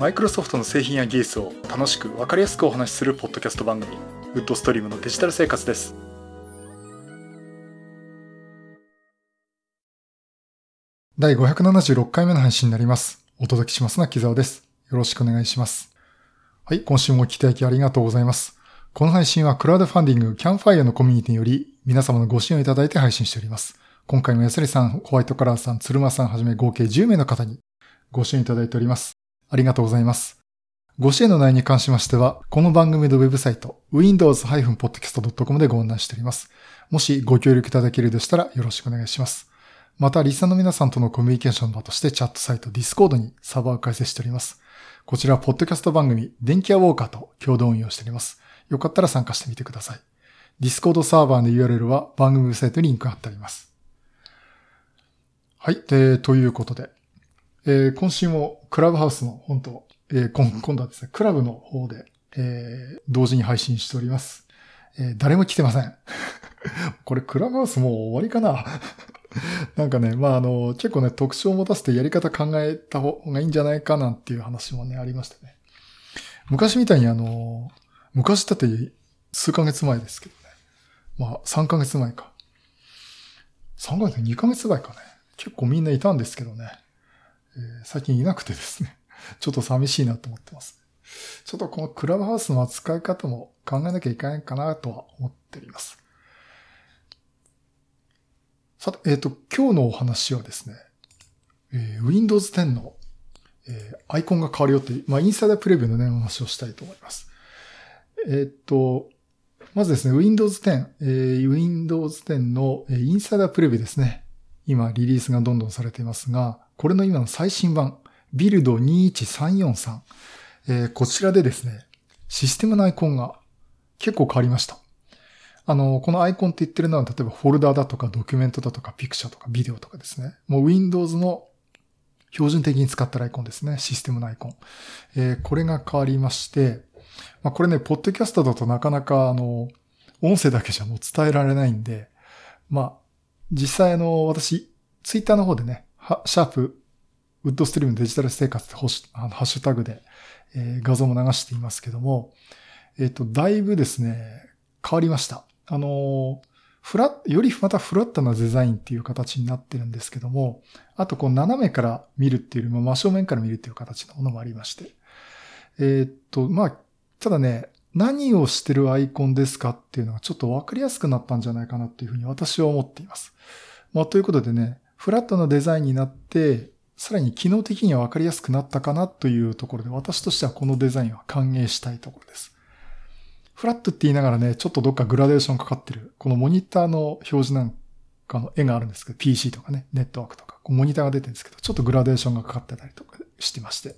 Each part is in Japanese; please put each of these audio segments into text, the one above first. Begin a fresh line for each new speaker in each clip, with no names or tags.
マイクロソフトの製品や技術を楽しく分かりやすくお話しするポッドキャスト番組ウッドストリームのデジタル生活です。第576回目の配信になります。お届けしますのは木沢です。よろしくお願いします。はい今週もお聞きいただきありがとうございます。この配信はクラウドファンディングキャンファイアのコミュニティにより皆様のご支援をいただいて配信しております。今回も安利さん、ホワイトカラーさん、鶴間さんはじめ合計10名の方にご支援いただいております。ありがとうございます。ご支援の内容に関しましては、この番組のウェブサイト、windows-podcast.com でご案内しております。もしご協力いただけるでしたらよろしくお願いします。また、リスナーの皆さんとのコミュニケーションの場としてチャットサイト Discord にサーバーを開設しております。こちらはポッドキャスト番組、電気屋ウォーカーと共同運用しております。よかったら参加してみてください。Discord サーバーの URL は番組ウェブサイトにリンク貼ってあります。はい。えー、ということで、えー、今週もクラブハウスの本当、えー、今今度はですね、クラブの方で、えー、同時に配信しております。えー、誰も来てません。これクラブハウスもう終わりかな？なんかね、まあ、あの、結構ね、特徴を持たせてやり方考えた方がいいんじゃないかなんていう話もね、ありましたね。昔みたいにあの、昔だって数ヶ月前ですけどね。まあ、3ヶ月前か。3ヶ月、2ヶ月前かね。結構みんないたんですけどね。えー、最近いなくてですね。ちょっと寂しいなと思ってます。ちょっとこのクラブハウスの扱い方も考えなきゃいけないかなとは思っております。さて、えっ、ー、と、今日のお話はですね、えー、Windows 10の、えー、アイコンが変わるよっていう、まあ、インサイダープレビューのね、お話をしたいと思います。えっ、ー、と、まずですね、Windows 10、えー、Windows 10の、えー、インサイダープレビューですね。今、リリースがどんどんされていますが、これの今の最新版、ビルド21343、えー、こちらでですね、システムのアイコンが結構変わりました。あの、このアイコンって言ってるのは、例えばフォルダーだとかドキュメントだとかピクチャーとかビデオとかですね。もう Windows の標準的に使ったアイコンですね。システムのアイコン。えー、これが変わりまして、まあ、これね、ポッドキャストだとなかなかあの、音声だけじゃもう伝えられないんで、まあ、実際あの、私、ツイッターの方でね、シャープ、ウッドストリームデジタル生活ってハッシュタグで、えー、画像も流していますけども、えっ、ー、と、だいぶですね、変わりました。あのフラよりまたフラットなデザインっていう形になってるんですけども、あとこう斜めから見るっていうよりも真正面から見るっていう形のものもありまして。えっ、と、まあ、ただね、何をしてるアイコンですかっていうのがちょっとわかりやすくなったんじゃないかなっていうふうに私は思っています。まあ、ということでね、フラットなデザインになって、さらに機能的には分かりやすくなったかなというところで、私としてはこのデザインは歓迎したいところです。フラットって言いながらね、ちょっとどっかグラデーションかかってる、このモニターの表示なんかの絵があるんですけど、PC とかね、ネットワークとか、こうモニターが出てるんですけど、ちょっとグラデーションがかかってたりとかしてまして、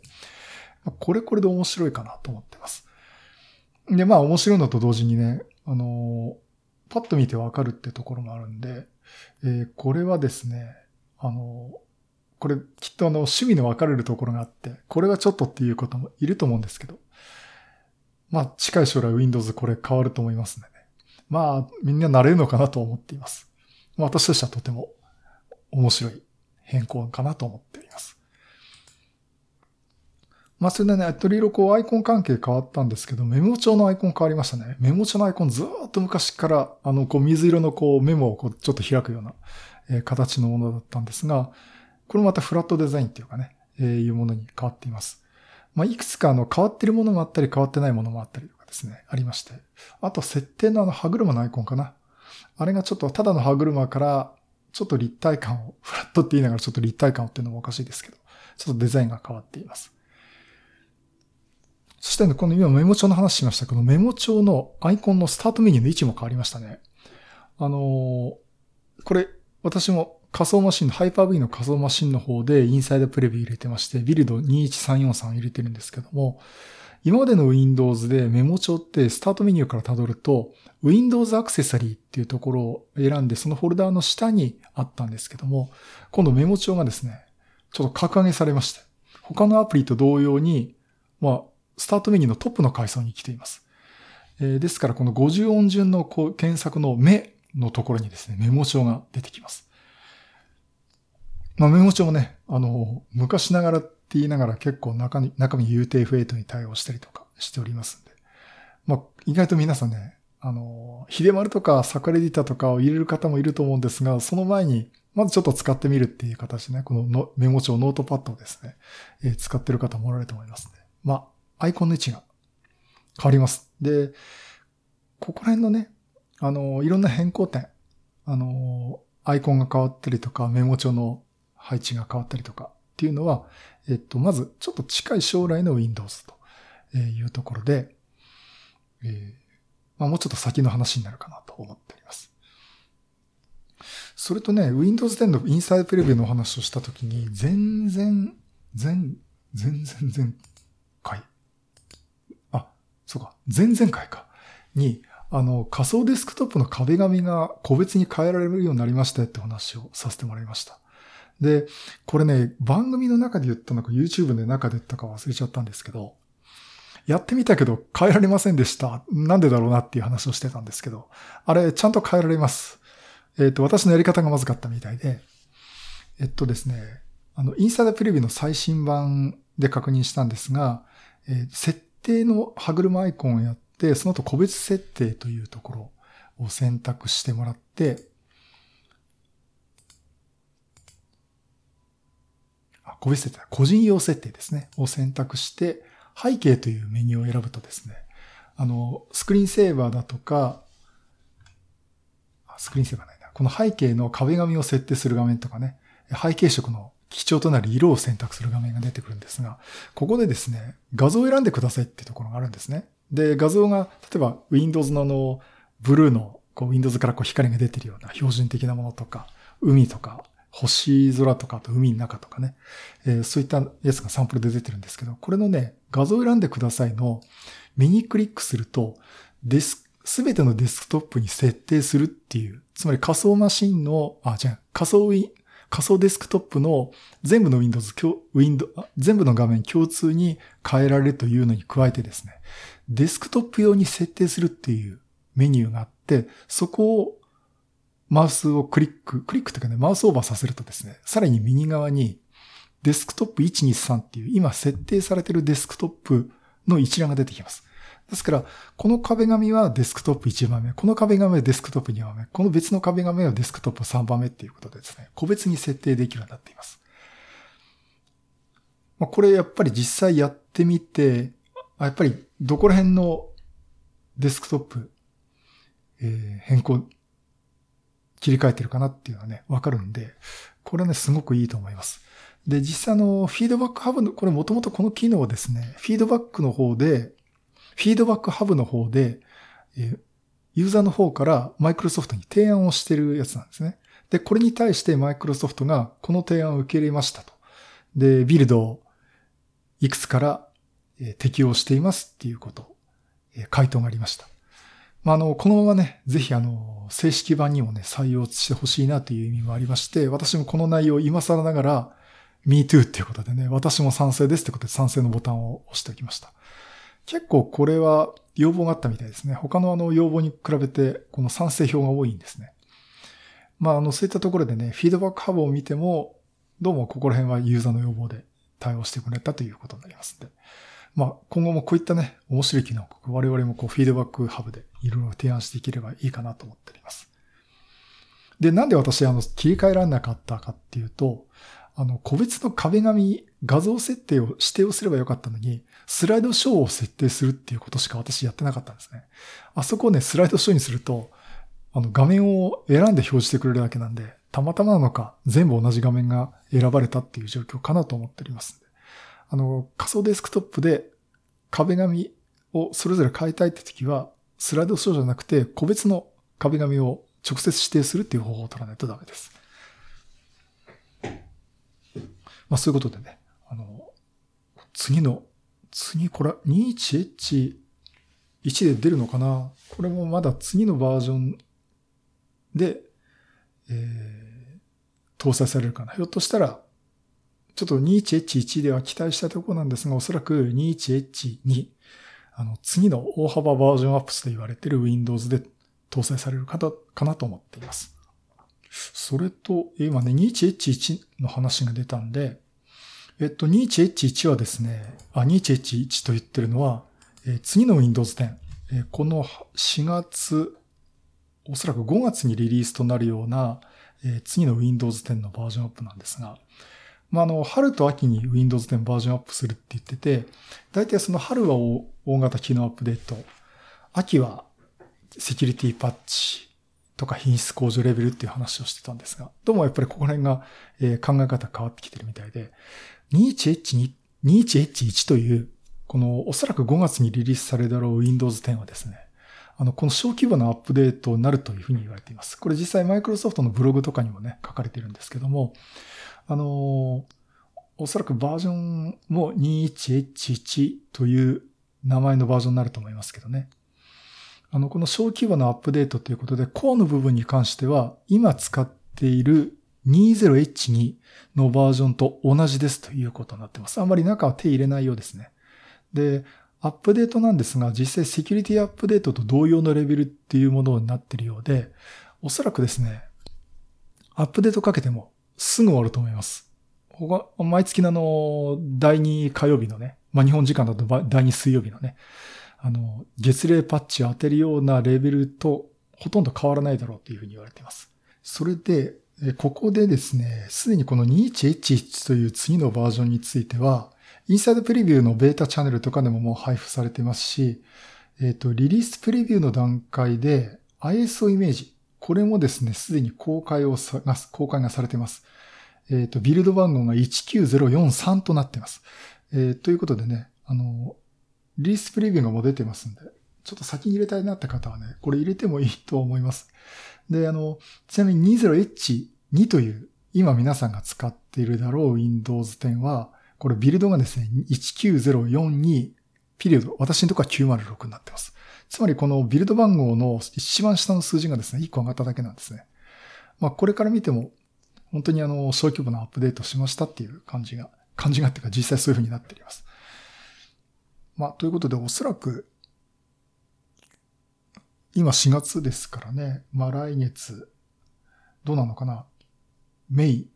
これこれで面白いかなと思ってます。で、まあ面白いのと同時にね、あのパッと見てわかるってところもあるんで、えー、これはですね、あの、これきっとあの趣味の分かれるところがあって、これはちょっとっていうこともいると思うんですけど、まあ近い将来 Windows これ変わると思いますのでね。まあみんな慣れるのかなと思っています。私としてはとても面白い変更かなと思っています。まあそれでね、いろいこうアイコン関係変わったんですけど、メモ帳のアイコン変わりましたね。メモ帳のアイコンずっと昔から、あの、こう水色のこうメモをこうちょっと開くような、えー、形のものだったんですが、これまたフラットデザインっていうかね、えー、いうものに変わっています。まあ、いくつかあの変わってるものもあったり変わってないものもあったりとかですね、ありまして。あと設定のあの歯車のアイコンかな。あれがちょっとただの歯車からちょっと立体感を、フラットって言いながらちょっと立体感をっていうのもおかしいですけど、ちょっとデザインが変わっています。そしてね、この今メモ帳の話しましたけど、メモ帳のアイコンのスタートメニューの位置も変わりましたね。あのー、これ、私も仮想マシンの、ハイパー V の仮想マシンの方でインサイドプレビュー入れてまして、ビルド21343入れてるんですけども、今までの Windows でメモ帳ってスタートメニューから辿ると、Windows アクセサリーっていうところを選んで、そのフォルダーの下にあったんですけども、今度メモ帳がですね、ちょっと格上げされまして、他のアプリと同様に、まあ、スタートメニューのトップの階層に来ています。えー、ですから、この50音順のこう検索の目のところにですね、メモ帳が出てきます。まあ、メモ帳もね、あの、昔ながらって言いながら結構中に、中身 UTF-8 に対応したりとかしておりますんで。まあ、意外と皆さんね、あの、ヒデマルとかサクラエディタとかを入れる方もいると思うんですが、その前に、まずちょっと使ってみるっていう形でね、このメモ帳、ノートパッドをですね、えー、使ってる方もおられると思いますね。まあ、アイコンの位置が変わります。で、ここら辺のね、あの、いろんな変更点、あの、アイコンが変わったりとか、メモ帳の配置が変わったりとかっていうのは、えっと、まずちょっと近い将来の Windows というところで、えー、まあ、もうちょっと先の話になるかなと思っております。それとね、Windows 10のインサイドプレビューのお話をしたときに、全然、全、全然前回。あ、そうか、前々回か。に、あの、仮想デスクトップの壁紙が個別に変えられるようになりましたって話をさせてもらいました。で、これね、番組の中で言ったのか YouTube の中で言ったか忘れちゃったんですけど、やってみたけど変えられませんでした。なんでだろうなっていう話をしてたんですけど、あれちゃんと変えられます。えっ、ー、と、私のやり方がまずかったみたいで、えっとですね、あの、インサイダープレビューの最新版で確認したんですが、えー、設定の歯車アイコンをやって、その後個別設定というところを選択してもらって、あ個別設定、個人用設定ですね、を選択して、背景というメニューを選ぶとですね、あの、スクリーンセーバーだとか、スクリーンセーバーないな。この背景の壁紙を設定する画面とかね、背景色の基調となる色を選択する画面が出てくるんですが、ここでですね、画像を選んでくださいっていうところがあるんですね。で、画像が、例えば Windows のあの、ブルーの、こう Windows からこう光が出てるような標準的なものとか、海とか、星空とか、あと海の中とかね、えー、そういったやつがサンプルで出てるんですけど、これのね、画像を選んでくださいの、右クリックすると、デス、すべてのデスクトップに設定するっていう、つまり仮想マシンの、あ、じゃあ仮想仮想デスクトップの全部の Windows、Windows、全部の画面共通に変えられるというのに加えてですね、デスクトップ用に設定するっていうメニューがあって、そこをマウスをクリック、クリックというかね、マウスオーバーさせるとですね、さらに右側にデスクトップ123っていう今設定されているデスクトップの一覧が出てきます。ですから、この壁紙はデスクトップ1番目、この壁紙はデスクトップ2番目、この別の壁紙はデスクトップ3番目っていうことでですね、個別に設定できるようになっています。まあ、これやっぱり実際やってみて、やっぱりどこら辺のデスクトップ、えー、変更切り替えてるかなっていうのはね、わかるんで、これはね、すごくいいと思います。で、実際のフィードバックハブの、これもともとこの機能をですね、フィードバックの方で、フィードバックハブの方で、ユーザーの方からマイクロソフトに提案をしてるやつなんですね。で、これに対してマイクロソフトがこの提案を受け入れましたと。で、ビルドをいくつから適用していますっていうこと、回答がありました。まあ、あの、このままね、ぜひあの、正式版にもね、採用してほしいなという意味もありまして、私もこの内容今更ながら、MeToo っていうことでね、私も賛成ですってことで賛成のボタンを押しておきました。結構これは要望があったみたいですね。他のあの要望に比べて、この賛成票が多いんですね。まあ、あの、そういったところでね、フィードバックハブを見ても、どうもここら辺はユーザーの要望で対応してくれたということになりますんで。まあ、今後もこういったね、面白い機能我々もこうフィードバックハブでいろいろ提案していければいいかなと思っております。で、なんで私、あの、切り替えられなかったかっていうと、あの、個別の壁紙、画像設定を指定をすればよかったのに、スライドショーを設定するっていうことしか私やってなかったんですね。あそこをね、スライドショーにすると、あの、画面を選んで表示してくれるだけなんで、たまたまなのか、全部同じ画面が選ばれたっていう状況かなと思っておりますあの、仮想デスクトップで壁紙をそれぞれ変えたいって時は、スライドショーじゃなくて、個別の壁紙を直接指定するっていう方法を取らないとダメです。まあそういうことでね、あの、次の、次これ 21H1 で出るのかな？これもまだ次のバージョンで、えー、搭載されるかな。ひょっとしたらちょっと 21H1 では期待したところなんですが、おそらく 21H2、あの、次の大幅バージョンアップスと言われている Windows で搭載されるかとかなと思っています。それと、今ね、21H1 の話が出たんで、えっと、21H1 はですね、あ、21H1 と言ってるのは、えー、次の Windows 10、えー、この4月、おそらく5月にリリースとなるような、えー、次の Windows 10のバージョンアップなんですが、まあ、あの、春と秋に Windows 10バージョンアップするって言ってて、大体その春は大型機能アップデート、秋はセキュリティパッチとか品質向上レベルっていう話をしてたんですが、どうもやっぱりここら辺が、え考え方変わってきてるみたいで、21H1 という、このおそらく5月にリリースされるだろう Windows 10はですね、あの、この小規模なアップデートになるというふうに言われています。これ実際マイクロソフトのブログとかにもね、書かれてるんですけども、あのおそらくバージョンも 21H1 という名前のバージョンになると思いますけどね。あの、この小規模なアップデートということで、コアの部分に関しては、今使っている 20H2 のバージョンと同じですということになってます。あんまり中は手入れないようですね。で、アップデートなんですが、実際セキュリティアップデートと同様のレベルっていうものになっているようで、おそらくですね、アップデートかけてもすぐ終わると思います。毎月のあの、第2火曜日のね、まあ、日本時間だと第2水曜日のね、あの、月例パッチを当てるようなレベルとほとんど変わらないだろうというふうに言われています。それで、ここでですね、すでにこの 21H1 という次のバージョンについては、インサイドプレビューのベータチャンネルとかでももう配布されてますし、えっ、ー、と、リリースプレビューの段階で ISO イメージ、これもですね、すでに公開をさ、公開がされています。えっ、ー、と、ビルド番号が19043となってます。えー、ということでね、あの、リリースプレビューがもう出てますんで、ちょっと先に入れたいなって方はね、これ入れてもいいと思います。で、あの、ちなみに 20H2 という、今皆さんが使っているだろう Windows 10は、これビルドがですね、19042ピリオド、私のところは906になってます。つまりこのビルド番号の一番下の数字がですね、1個上がっただけなんですね。まあこれから見ても、本当にあの、小規模なアップデートしましたっていう感じが、感じがっていうか実際そういう風になっております。まあということでおそらく、今4月ですからね、まあ来月、どうなのかな、メイ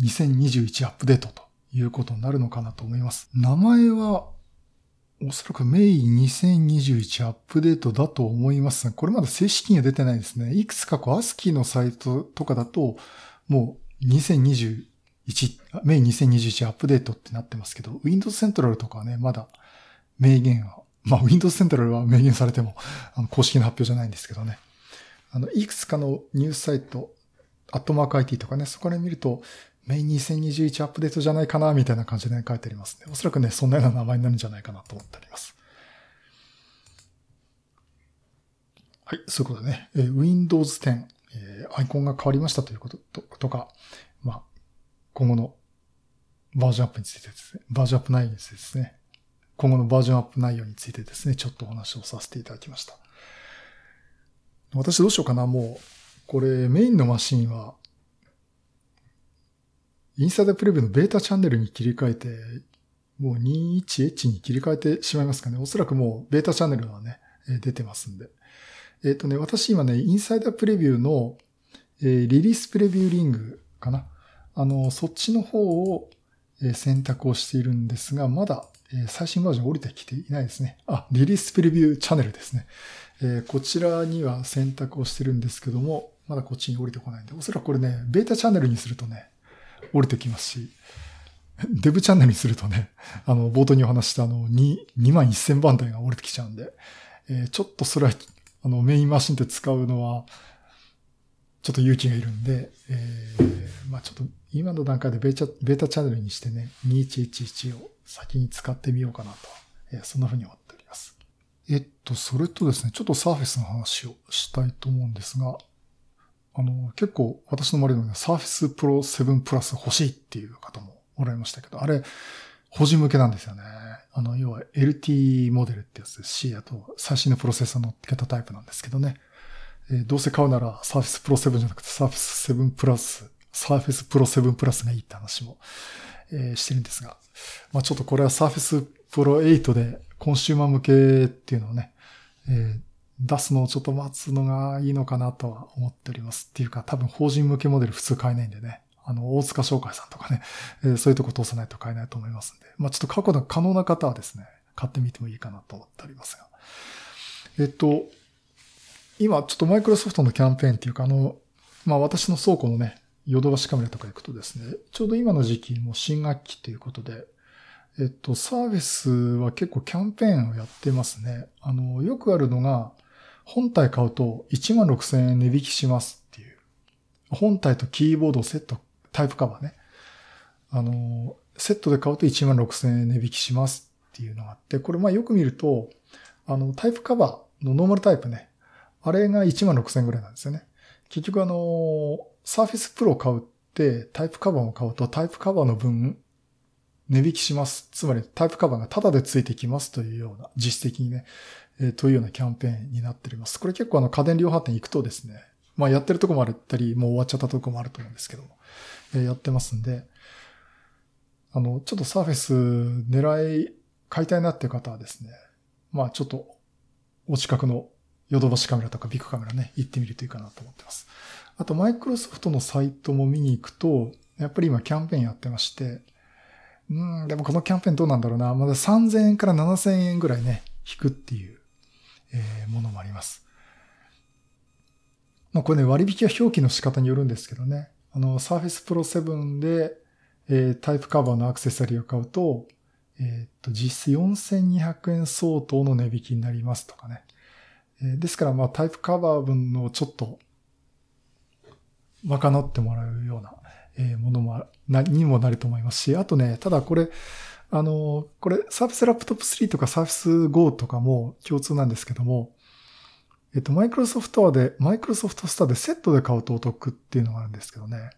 2021アップデートということになるのかなと思います。名前は、おそらくメイ2021アップデートだと思いますが、これまだ正式には出てないですね。いくつかこう、アスキーのサイトとかだと、もう2021、メイ2021アップデートってなってますけど、Windows Central とかはね、まだ明言は、まあ Windows Central は明言されても、あの公式の発表じゃないんですけどね。あの、いくつかのニュースサイト、アットマーク IT とかね、そこで見ると、メイン2021アップデートじゃないかな、みたいな感じで、ね、書いてありますね。おそらくね、そんなような名前になるんじゃないかなと思っております。はい、そういうことでね、えー、Windows 10、えー、アイコンが変わりましたということととか、まあ、今後のバージョンアップについてですね、バージョンアップ内についてですね、今後のバージョンアップ内容についてですね、ちょっとお話をさせていただきました。私どうしようかな、もう、これメインのマシンはインサイドプレビューのベータチャンネルに切り替えて、もう 21H に切り替えてしまいますかね。おそらくもうベータチャンネルはね、出てますんで。えっ、ー、とね、私今ね、インサイダープレビューの、えー、リリースプレビューリングかな。あの、そっちの方を、選択をしているんですが、まだ、え、最新バージョン降りてきていないですね。あ、リリースプレビューチャンネルですね。え、こちらには選択をしてるんですけども、まだこっちに降りてこないんで、おそらくこれね、ベータチャンネルにするとね、降りてきますし、デブチャンネルにするとね、あの、冒頭にお話したあの、2、2万1000番台が降りてきちゃうんで、え、ちょっとそれは、あの、メインマシンで使うのは、ちょっと勇気がいるんで、えー、まあちょっと今の段階でベータベータチャンネルにしてね、2111を先に使ってみようかなと、えー、そんな風に思っております。えっと、それとですね、ちょっとサーフェスの話をしたいと思うんですが、あの、結構私の周りのサーフィスプロ7プラス欲しいっていう方もおられましたけど、あれ、法人向けなんですよね。あの、要は LT モデルってやつですし、あと最新のプロセッサー乗っけたタイプなんですけどね。えー、どうせ買うならサーフィスプロ7じゃなくてサーフィス7プラス、サーフィスプロ7プラスがいいって話も、えー、してるんですが、まあちょっとこれはサーフィスプロ8でコンシューマー向けっていうのをね、えー、出すのをちょっと待つのがいいのかなとは思っております。っていうか多分法人向けモデル普通買えないんでね。あの、大塚商会さんとかね、えー、そういうとこ通さないと買えないと思いますんで。まあちょっと過去の可能な方はですね、買ってみてもいいかなと思っておりますが。えっと、今ちょっとマイクロソフトのキャンペーンっていうか、あの、まあ私の倉庫のね、ヨドバシカメラとか行くとですね、ちょうど今の時期も新学期ということで、えっと、サービスは結構キャンペーンをやってますね。あの、よくあるのが、本体買うと1万6000円値引きしますっていう。本体とキーボードセット、タイプカバーね。あの、セットで買うと1万6000円値引きしますっていうのがあって、これまあよく見ると、あの、タイプカバーのノーマルタイプね。あれが1万6000円ぐらいなんですよね。結局あの、サーフィスプロ買うって、タイプカバーを買うとタイプカバーの分、値引きします。つまりタイプカバーがタダでついてきますというような実績にね、えー、というようなキャンペーンになっております。これ結構あの家電量販店行くとですね、まあやってるとこもあったり、もう終わっちゃったとこもあると思うんですけども、えー、やってますんで、あの、ちょっとサーフェス狙い、買いたいなっていう方はですね、まあちょっとお近くのヨドバシカメラとかビッグカメラね、行ってみるといいかなと思ってます。あと、マイクロソフトのサイトも見に行くと、やっぱり今キャンペーンやってまして、うん、でもこのキャンペーンどうなんだろうな。まだ3000円から7000円ぐらいね、引くっていう、えー、ものもあります。まあこれね、割引は表記の仕方によるんですけどね。あの、Surface Pro 7で、えー、タイプカバーのアクセサリーを買うと、えっ、と、実質4200円相当の値引きになりますとかね。えー、ですから、まあ、タイプカバー分のちょっと、賄ってもらうような、えものも、な、にもなると思いますし、あとね、ただこれ、あの、これ、サーフィスラップトップ3とかサーフィス Go とかも共通なんですけども、えっと、マイクロソフトで、マイクロソフトストアでセットで買うとお得っていうのがあるんですけどね、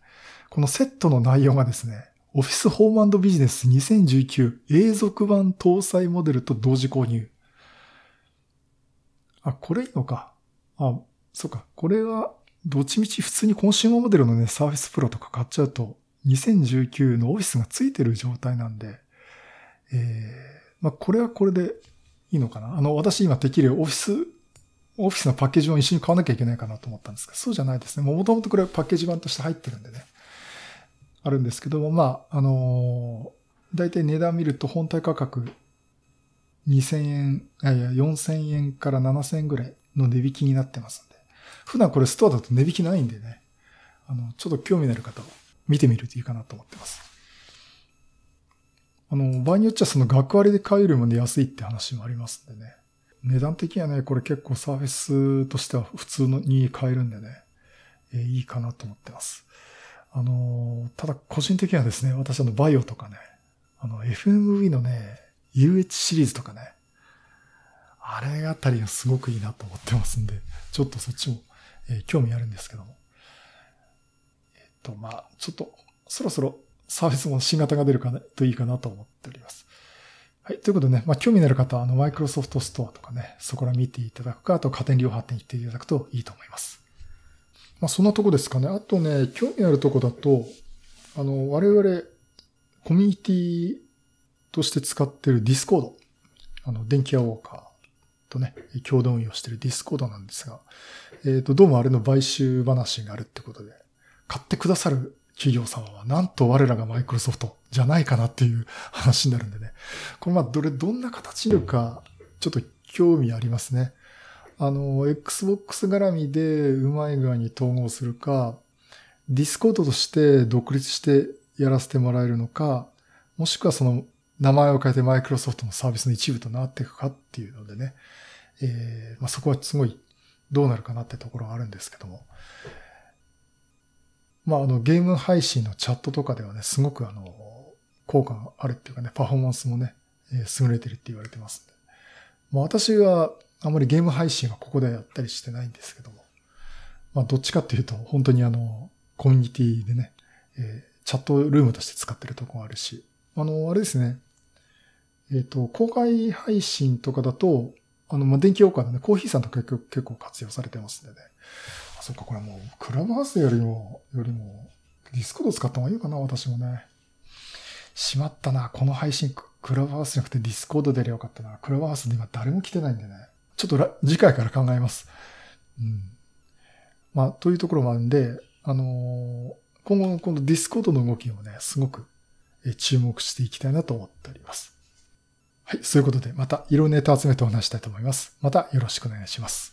このセットの内容がですね、オフィスホームビジネス2019永続版搭載モデルと同時購入。あ、これいいのか。あ、そうか。これは、どっちみち普通にコンシューマーモデルのね、サーフィスプロとか買っちゃうと、2019のオフィスがついてる状態なんで、えー、まあ、これはこれでいいのかな。あの、私今できるオフィス、オフィスのパッケージを一緒に買わなきゃいけないかなと思ったんですけど、そうじゃないですね。もともとこれはパッケージ版として入ってるんでね。あるんですけども、まあ、あのー、大体値段見ると本体価格2000円、いやいや、4000円から7000円ぐらいの値引きになってます。普段これストアだと値引きないんでね。あの、ちょっと興味のある方は見てみるといいかなと思ってます。あの、場合によっちゃその額割で買うよりも、ね、安いって話もありますんでね。値段的にはね、これ結構サーフェスとしては普通のに買えるんでね、えー、いいかなと思ってます。あの、ただ個人的にはですね、私あのバイオとかね、あの FMV のね、UH シリーズとかね、あれあたりがすごくいいなと思ってますんで、ちょっとそっちも、えー、興味あるんですけども。えっと、まあちょっと、そろそろサービスも新型が出るかなといいかなと思っております。はい。ということでね、まあ、興味のある方は、あの、マイクロソフトストアとかね、そこら見ていただくか、あと家電量販店行っていただくといいと思います。まあ、そんなとこですかね。あとね、興味あるとこだと、あの、我々、コミュニティとして使ってるディスコード。あの、電気屋ウォーカーとね、共同運用してるディスコードなんですが、えっ、ー、と、どうもあれの買収話があるってことで、買ってくださる企業様は、なんと我らがマイクロソフトじゃないかなっていう話になるんでね。これまあ、どれ、どんな形になるか、ちょっと興味ありますね。あの、Xbox 絡みでうまい具合に統合するか、ディスコードとして独立してやらせてもらえるのか、もしくはその名前を変えてマイクロソフトのサービスの一部となっていくかっていうのでね、えーまあ、そこはすごいどうなるかなってところがあるんですけども。まあ、あの、ゲーム配信のチャットとかではね、すごくあの、効果があるっていうかね、パフォーマンスもね、えー、優れてるって言われてますんで。まあ、私はあまりゲーム配信はここでやったりしてないんですけども。まあ、どっちかっていうと、本当にあの、コミュニティでね、えー、チャットルームとして使ってるところあるし、あの、あれですね、えっ、ー、と、公開配信とかだと、あの、まあ、電気オーカーのね、コーヒーさんとか結構活用されてますんでね。あそっか、これもう、クラブハウスよりも、よりも、ディスコード使った方がいいかな、私もね。しまったな、この配信、クラブハウスじゃなくてディスコードでやりゃよかったな。クラブハウスで今誰も来てないんでね。ちょっと次回から考えます。うん。まあ、というところもあるんで、あのー今後のこのディスコードの動きをね、すごく注目していきたいなと思っております。はい、そういうことでまたいろんなネタ集めてお話したいと思います。またよろしくお願いします。